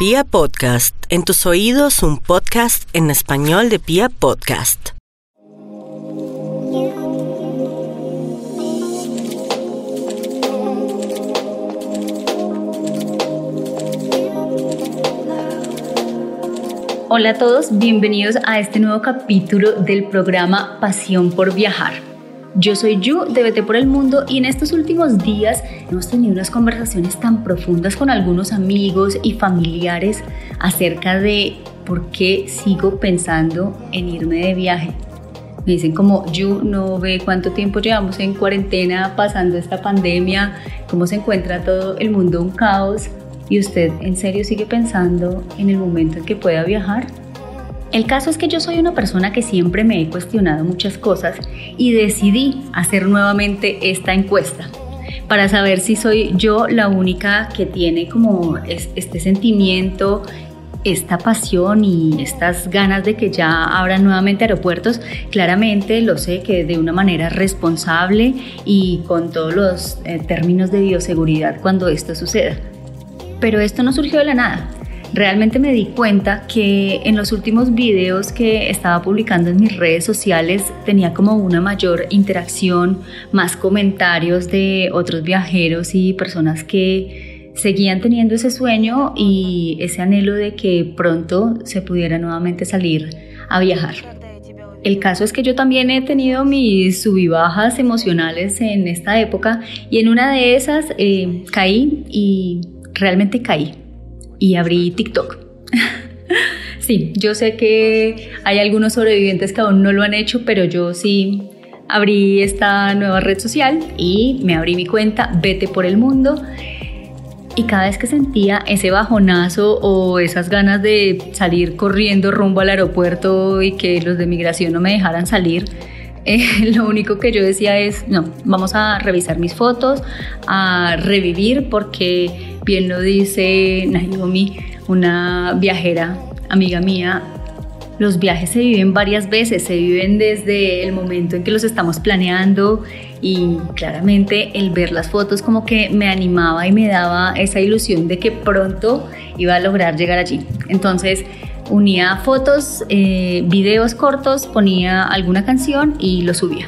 Pia Podcast, en tus oídos un podcast en español de Pia Podcast. Hola a todos, bienvenidos a este nuevo capítulo del programa Pasión por Viajar. Yo soy Yu de Vete por el Mundo y en estos últimos días hemos tenido unas conversaciones tan profundas con algunos amigos y familiares acerca de por qué sigo pensando en irme de viaje. Me dicen como, Yu, no ve cuánto tiempo llevamos en cuarentena pasando esta pandemia, cómo se encuentra todo el mundo un caos y usted en serio sigue pensando en el momento en que pueda viajar? El caso es que yo soy una persona que siempre me he cuestionado muchas cosas y decidí hacer nuevamente esta encuesta para saber si soy yo la única que tiene como este sentimiento, esta pasión y estas ganas de que ya abran nuevamente aeropuertos. Claramente lo sé que de una manera responsable y con todos los eh, términos de bioseguridad cuando esto suceda. Pero esto no surgió de la nada. Realmente me di cuenta que en los últimos videos que estaba publicando en mis redes sociales tenía como una mayor interacción, más comentarios de otros viajeros y personas que seguían teniendo ese sueño y ese anhelo de que pronto se pudiera nuevamente salir a viajar. El caso es que yo también he tenido mis subibajas emocionales en esta época y en una de esas eh, caí y realmente caí y abrí TikTok. sí, yo sé que hay algunos sobrevivientes que aún no lo han hecho, pero yo sí abrí esta nueva red social y me abrí mi cuenta Vete por el Mundo. Y cada vez que sentía ese bajonazo o esas ganas de salir corriendo rumbo al aeropuerto y que los de migración no me dejaran salir, eh, lo único que yo decía es, no, vamos a revisar mis fotos, a revivir, porque bien lo dice Naomi, una viajera, amiga mía, los viajes se viven varias veces, se viven desde el momento en que los estamos planeando y claramente el ver las fotos como que me animaba y me daba esa ilusión de que pronto iba a lograr llegar allí. Entonces, unía fotos, eh, videos cortos, ponía alguna canción y lo subía.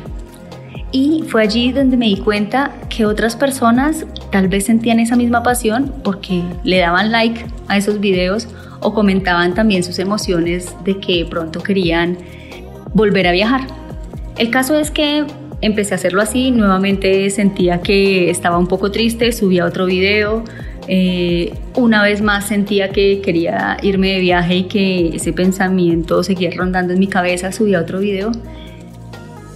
Y fue allí donde me di cuenta que otras personas tal vez sentían esa misma pasión porque le daban like a esos videos o comentaban también sus emociones de que pronto querían volver a viajar. El caso es que empecé a hacerlo así, nuevamente sentía que estaba un poco triste, subía otro video, eh, una vez más sentía que quería irme de viaje y que ese pensamiento seguía rondando en mi cabeza, subía otro video.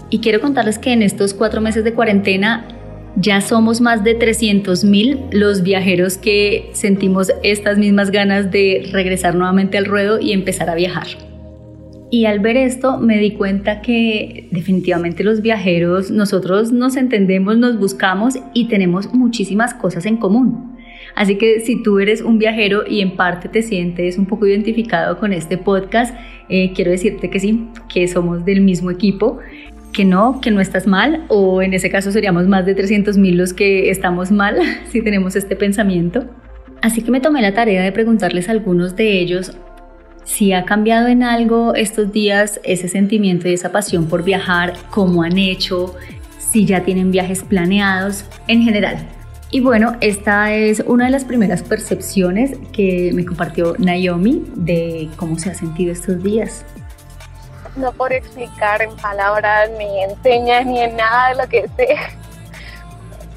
Y quiero contarles que en estos cuatro meses de cuarentena ya somos más de 300 mil los viajeros que sentimos estas mismas ganas de regresar nuevamente al ruedo y empezar a viajar. Y al ver esto me di cuenta que definitivamente los viajeros, nosotros nos entendemos, nos buscamos y tenemos muchísimas cosas en común. Así que si tú eres un viajero y en parte te sientes un poco identificado con este podcast, eh, quiero decirte que sí, que somos del mismo equipo que no, que no estás mal, o en ese caso seríamos más de 300 mil los que estamos mal si tenemos este pensamiento. Así que me tomé la tarea de preguntarles a algunos de ellos si ha cambiado en algo estos días ese sentimiento y esa pasión por viajar, cómo han hecho, si ya tienen viajes planeados, en general. Y bueno, esta es una de las primeras percepciones que me compartió Naomi de cómo se ha sentido estos días. No por explicar en palabras, ni en señas, ni en nada de lo que sé,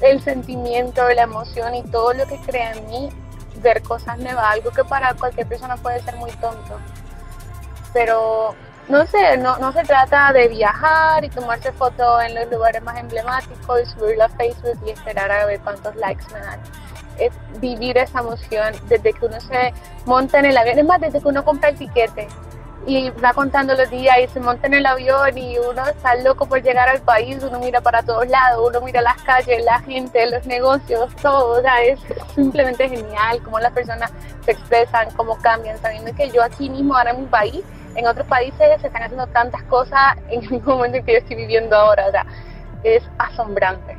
el sentimiento, la emoción y todo lo que crea en mí, ver cosas nuevas, algo que para cualquier persona puede ser muy tonto. Pero no sé, no, no se trata de viajar y tomarse fotos en los lugares más emblemáticos y subirlo a Facebook y esperar a ver cuántos likes me dan. Es vivir esa emoción desde que uno se monta en el avión, es más, desde que uno compra el tiquete y va contando los días y se monta en el avión y uno está loco por llegar al país, uno mira para todos lados, uno mira las calles, la gente, los negocios, todo, o sea, es simplemente genial cómo las personas se expresan, cómo cambian, sabiendo que yo aquí mismo ahora en mi país en otros países se están haciendo tantas cosas en el momento en que yo estoy viviendo ahora, o sea, es asombrante.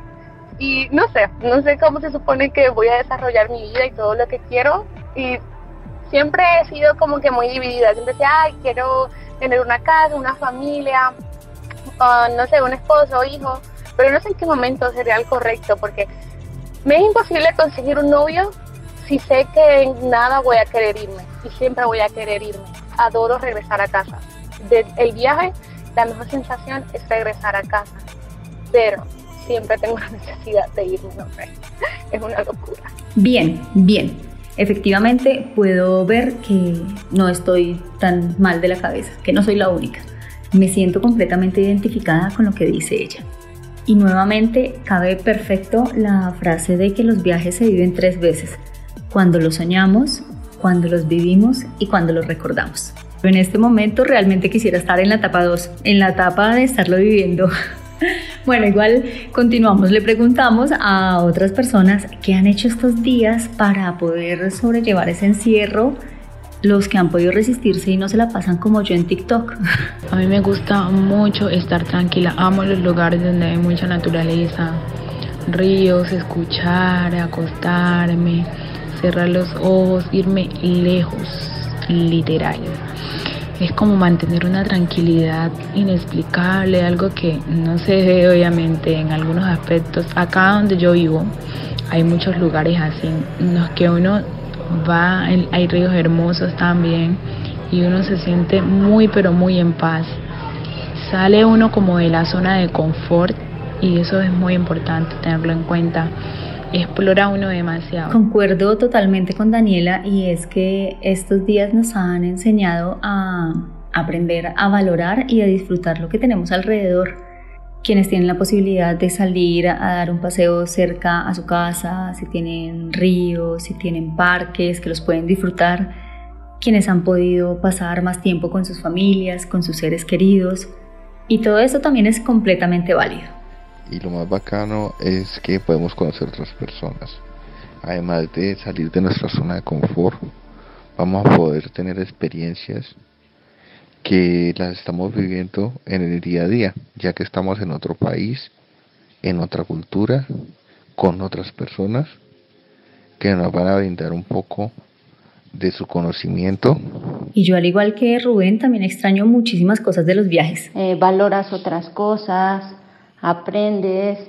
Y no sé, no sé cómo se supone que voy a desarrollar mi vida y todo lo que quiero y siempre he sido como que muy dividida. Siempre decía, ay, quiero tener una casa, una familia, no sé, un esposo, hijo, pero no sé en qué momento sería el correcto, porque me es imposible conseguir un novio si sé que en nada voy a querer irme y siempre voy a querer irme. Adoro regresar a casa. De el viaje, la mejor sensación es regresar a casa, pero siempre tengo la necesidad de irme, no sé, es una locura. Bien, bien. Efectivamente, puedo ver que no estoy tan mal de la cabeza, que no soy la única. Me siento completamente identificada con lo que dice ella. Y nuevamente cabe perfecto la frase de que los viajes se viven tres veces, cuando los soñamos, cuando los vivimos y cuando los recordamos. En este momento realmente quisiera estar en la etapa 2, en la etapa de estarlo viviendo. Bueno, igual continuamos, le preguntamos a otras personas qué han hecho estos días para poder sobrellevar ese encierro, los que han podido resistirse y no se la pasan como yo en TikTok. A mí me gusta mucho estar tranquila, amo los lugares donde hay mucha naturaleza, ríos, escuchar, acostarme, cerrar los ojos, irme lejos, literal es como mantener una tranquilidad inexplicable, algo que no se ve obviamente en algunos aspectos. Acá donde yo vivo hay muchos lugares así, en los que uno va, hay ríos hermosos también y uno se siente muy pero muy en paz. Sale uno como de la zona de confort y eso es muy importante tenerlo en cuenta explora uno demasiado. Concuerdo totalmente con Daniela y es que estos días nos han enseñado a aprender a valorar y a disfrutar lo que tenemos alrededor. Quienes tienen la posibilidad de salir a dar un paseo cerca a su casa, si tienen ríos, si tienen parques que los pueden disfrutar, quienes han podido pasar más tiempo con sus familias, con sus seres queridos, y todo eso también es completamente válido y lo más bacano es que podemos conocer otras personas. Además de salir de nuestra zona de confort, vamos a poder tener experiencias que las estamos viviendo en el día a día, ya que estamos en otro país, en otra cultura, con otras personas que nos van a brindar un poco de su conocimiento. Y yo al igual que Rubén también extraño muchísimas cosas de los viajes. Eh, valoras otras cosas, aprendes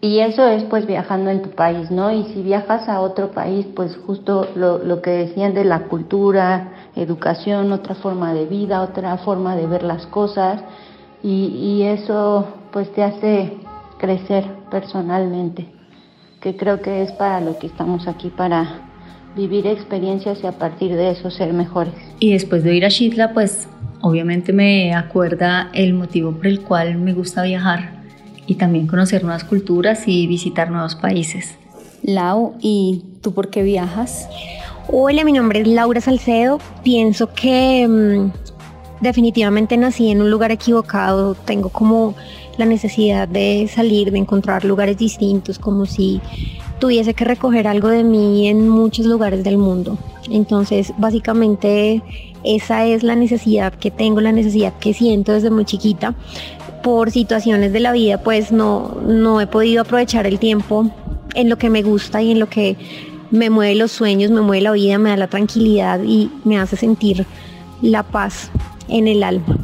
y eso es pues viajando en tu país, ¿no? Y si viajas a otro país, pues justo lo, lo que decían de la cultura, educación, otra forma de vida, otra forma de ver las cosas y, y eso pues te hace crecer personalmente, que creo que es para lo que estamos aquí, para vivir experiencias y a partir de eso ser mejores. Y después de ir a Shitla, pues obviamente me acuerda el motivo por el cual me gusta viajar y también conocer nuevas culturas y visitar nuevos países. Lau, ¿y tú por qué viajas? Hola, mi nombre es Laura Salcedo. Pienso que mm, definitivamente nací en un lugar equivocado. Tengo como la necesidad de salir, de encontrar lugares distintos, como si tuviese que recoger algo de mí en muchos lugares del mundo. Entonces, básicamente esa es la necesidad que tengo, la necesidad que siento desde muy chiquita. Por situaciones de la vida, pues no, no he podido aprovechar el tiempo en lo que me gusta y en lo que me mueve los sueños, me mueve la vida, me da la tranquilidad y me hace sentir la paz en el alma.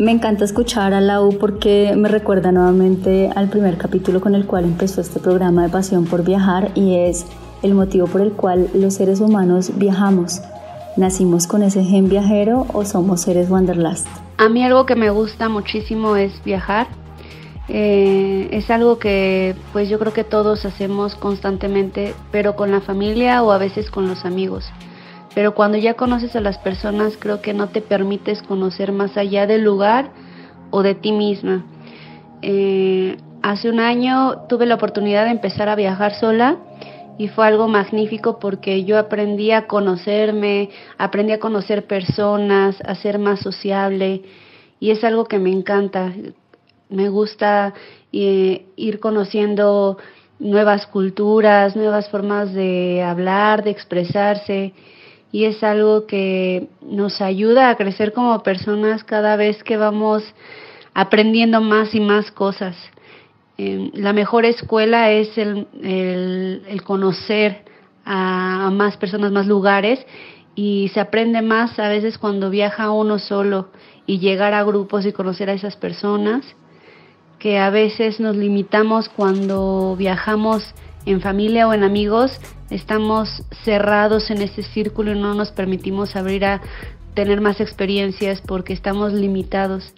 Me encanta escuchar a Lau porque me recuerda nuevamente al primer capítulo con el cual empezó este programa de Pasión por Viajar y es el motivo por el cual los seres humanos viajamos. ¿Nacimos con ese gen viajero o somos seres wanderlust? A mí algo que me gusta muchísimo es viajar. Eh, es algo que pues yo creo que todos hacemos constantemente, pero con la familia o a veces con los amigos pero cuando ya conoces a las personas creo que no te permites conocer más allá del lugar o de ti misma. Eh, hace un año tuve la oportunidad de empezar a viajar sola y fue algo magnífico porque yo aprendí a conocerme, aprendí a conocer personas, a ser más sociable y es algo que me encanta. Me gusta eh, ir conociendo nuevas culturas, nuevas formas de hablar, de expresarse y es algo que nos ayuda a crecer como personas cada vez que vamos aprendiendo más y más cosas. Em, la mejor escuela es el, el, conocer a más personas, más lugares y se aprende más a veces cuando viaja uno solo y llegar a grupos y conocer a esas personas, que a veces nos limitamos cuando viajamos en familia o en amigos, estamos cerrados en ese círculo y no nos permitimos abrir a tener más experiencias porque estamos limitados.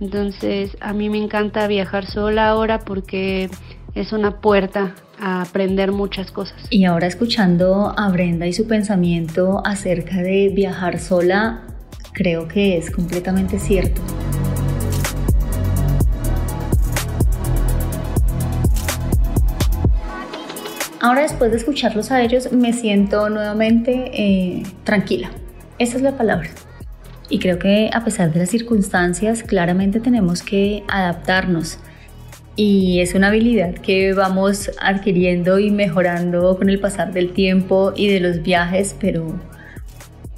Entonces a mí me encanta viajar sola ahora porque es una puerta a aprender muchas cosas. Y ahora escuchando a Brenda y su pensamiento acerca de viajar sola, creo que es completamente cierto. Ahora después de escucharlos a ellos me siento nuevamente eh, tranquila. Esa es la palabra. Y creo que a pesar de las circunstancias, claramente tenemos que adaptarnos y es una habilidad que vamos adquiriendo y mejorando con el pasar del tiempo y de los viajes, pero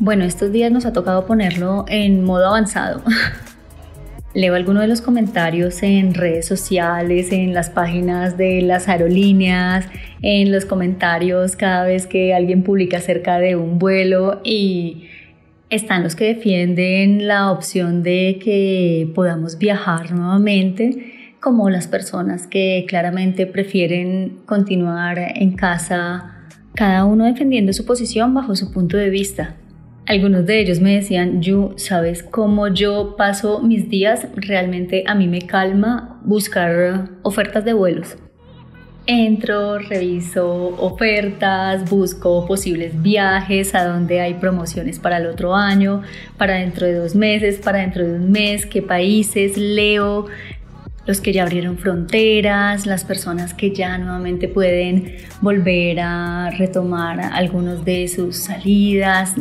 bueno, estos días nos ha tocado ponerlo en modo avanzado. Leo algunos de los comentarios en redes sociales, en las páginas de las aerolíneas, en los comentarios cada vez que alguien publica acerca de un vuelo y están los que defienden la opción de que podamos viajar nuevamente como las personas que claramente prefieren continuar en casa, cada uno defendiendo su posición bajo su punto de vista. Algunos de ellos me decían, Yu, ¿sabes cómo yo paso mis días? Realmente a mí me calma buscar ofertas de vuelos. Entro, reviso ofertas, busco posibles viajes, a donde hay promociones para el otro año, para dentro de dos meses, para dentro de un mes, qué países, leo, los que ya abrieron fronteras, las personas que ya nuevamente pueden volver a retomar algunos de sus salidas.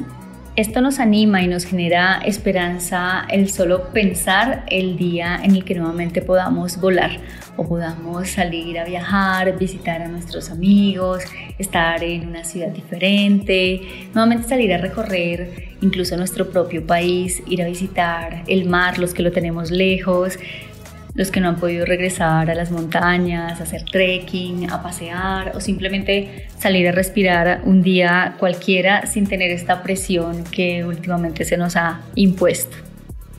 Esto nos anima y nos genera esperanza el solo pensar el día en el que nuevamente podamos volar o podamos salir a viajar, visitar a nuestros amigos, estar en una ciudad diferente, nuevamente salir a recorrer incluso nuestro propio país, ir a visitar el mar, los que lo tenemos lejos, los que no han podido regresar a las montañas, hacer trekking, a pasear o simplemente salir a respirar un día cualquiera sin tener esta presión que últimamente se nos ha impuesto.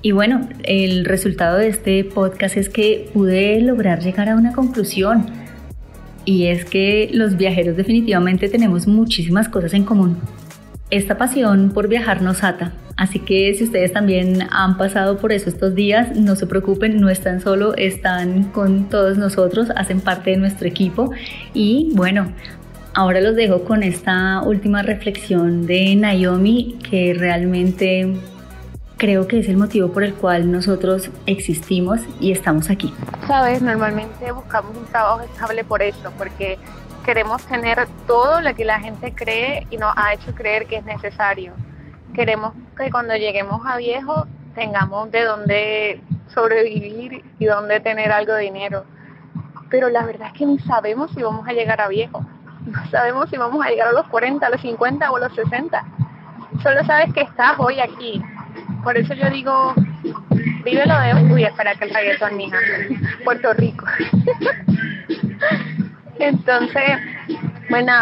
Y bueno, el resultado de este podcast es que pude lograr llegar a una conclusión y es que los viajeros definitivamente tenemos muchísimas cosas en común. Esta pasión por viajar nos ata Así que si ustedes también han pasado por eso estos días, no se preocupen, no están solo, están con todos nosotros, hacen parte de nuestro equipo. Y bueno, ahora los dejo con esta última reflexión de Naomi que realmente creo que es el motivo por el cual nosotros existimos y estamos aquí. Sabes, normalmente buscamos un trabajo estable por eso, porque queremos tener todo lo que la gente cree y nos ha hecho creer que es necesario queremos que cuando lleguemos a viejo tengamos de dónde sobrevivir y dónde tener algo de dinero. Pero la verdad es que ni sabemos si vamos a llegar a viejo. No sabemos si vamos a llegar a los 40, a los 50 o a los 60. Solo sabes que estás hoy aquí. Por eso yo digo, vívelo de uy, espera que el reggaetón, mija. Puerto Rico. Entonces, bueno,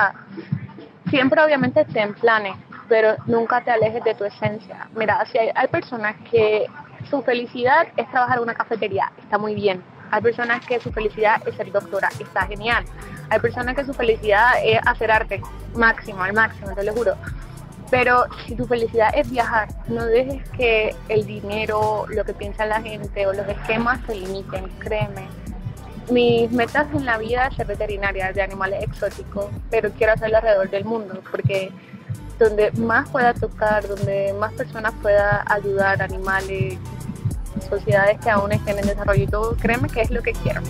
siempre obviamente ten planes pero nunca te alejes de tu esencia. Mira, si hay, personas que su felicidad es trabajar en una cafetería, está muy bien. Hay personas que su felicidad es ser doctora, está genial. Hay personas que su felicidad es hacer arte, máximo, al máximo, te lo juro. Pero si tu felicidad es viajar, no dejes que el dinero, lo que piensa la gente o los esquemas te limiten, créeme. Mis metas en la vida es ser veterinaria de animales exóticos, pero quiero hacerlo alrededor del mundo porque donde más pueda tocar, donde más personas pueda ayudar, animales, sociedades que aún estén en desarrollo y todo, créeme que es lo que quiero.